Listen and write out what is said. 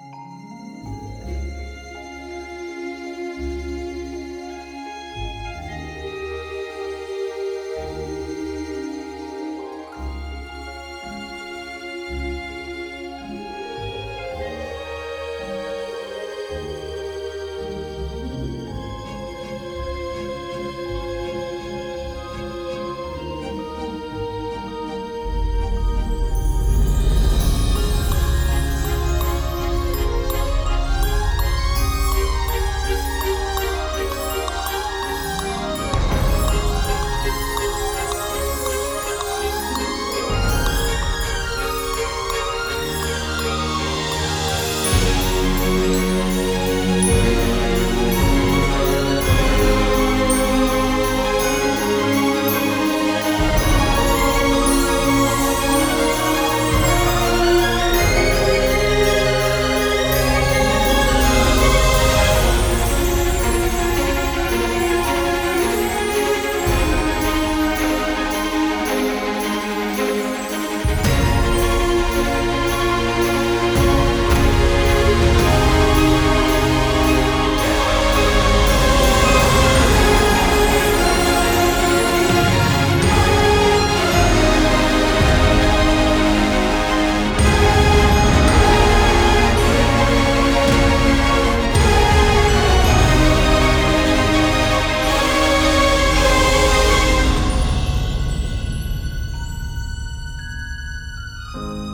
you Bye.